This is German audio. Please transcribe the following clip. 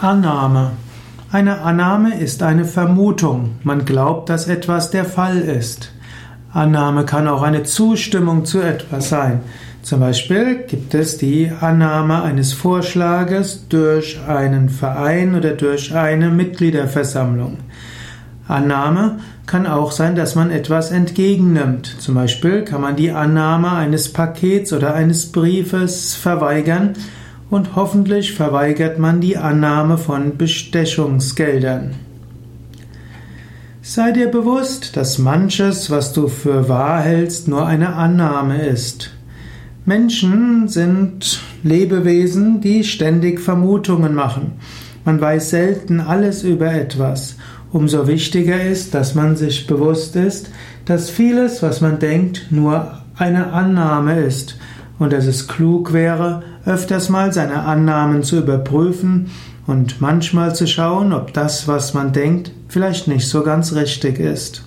Annahme. Eine Annahme ist eine Vermutung. Man glaubt, dass etwas der Fall ist. Annahme kann auch eine Zustimmung zu etwas sein. Zum Beispiel gibt es die Annahme eines Vorschlages durch einen Verein oder durch eine Mitgliederversammlung. Annahme kann auch sein, dass man etwas entgegennimmt. Zum Beispiel kann man die Annahme eines Pakets oder eines Briefes verweigern und hoffentlich verweigert man die Annahme von Bestechungsgeldern. Sei dir bewusst, dass manches, was du für wahr hältst, nur eine Annahme ist. Menschen sind Lebewesen, die ständig Vermutungen machen. Man weiß selten alles über etwas. Umso wichtiger ist, dass man sich bewusst ist, dass vieles, was man denkt, nur eine Annahme ist und dass es klug wäre, öfters mal seine Annahmen zu überprüfen und manchmal zu schauen, ob das, was man denkt, vielleicht nicht so ganz richtig ist.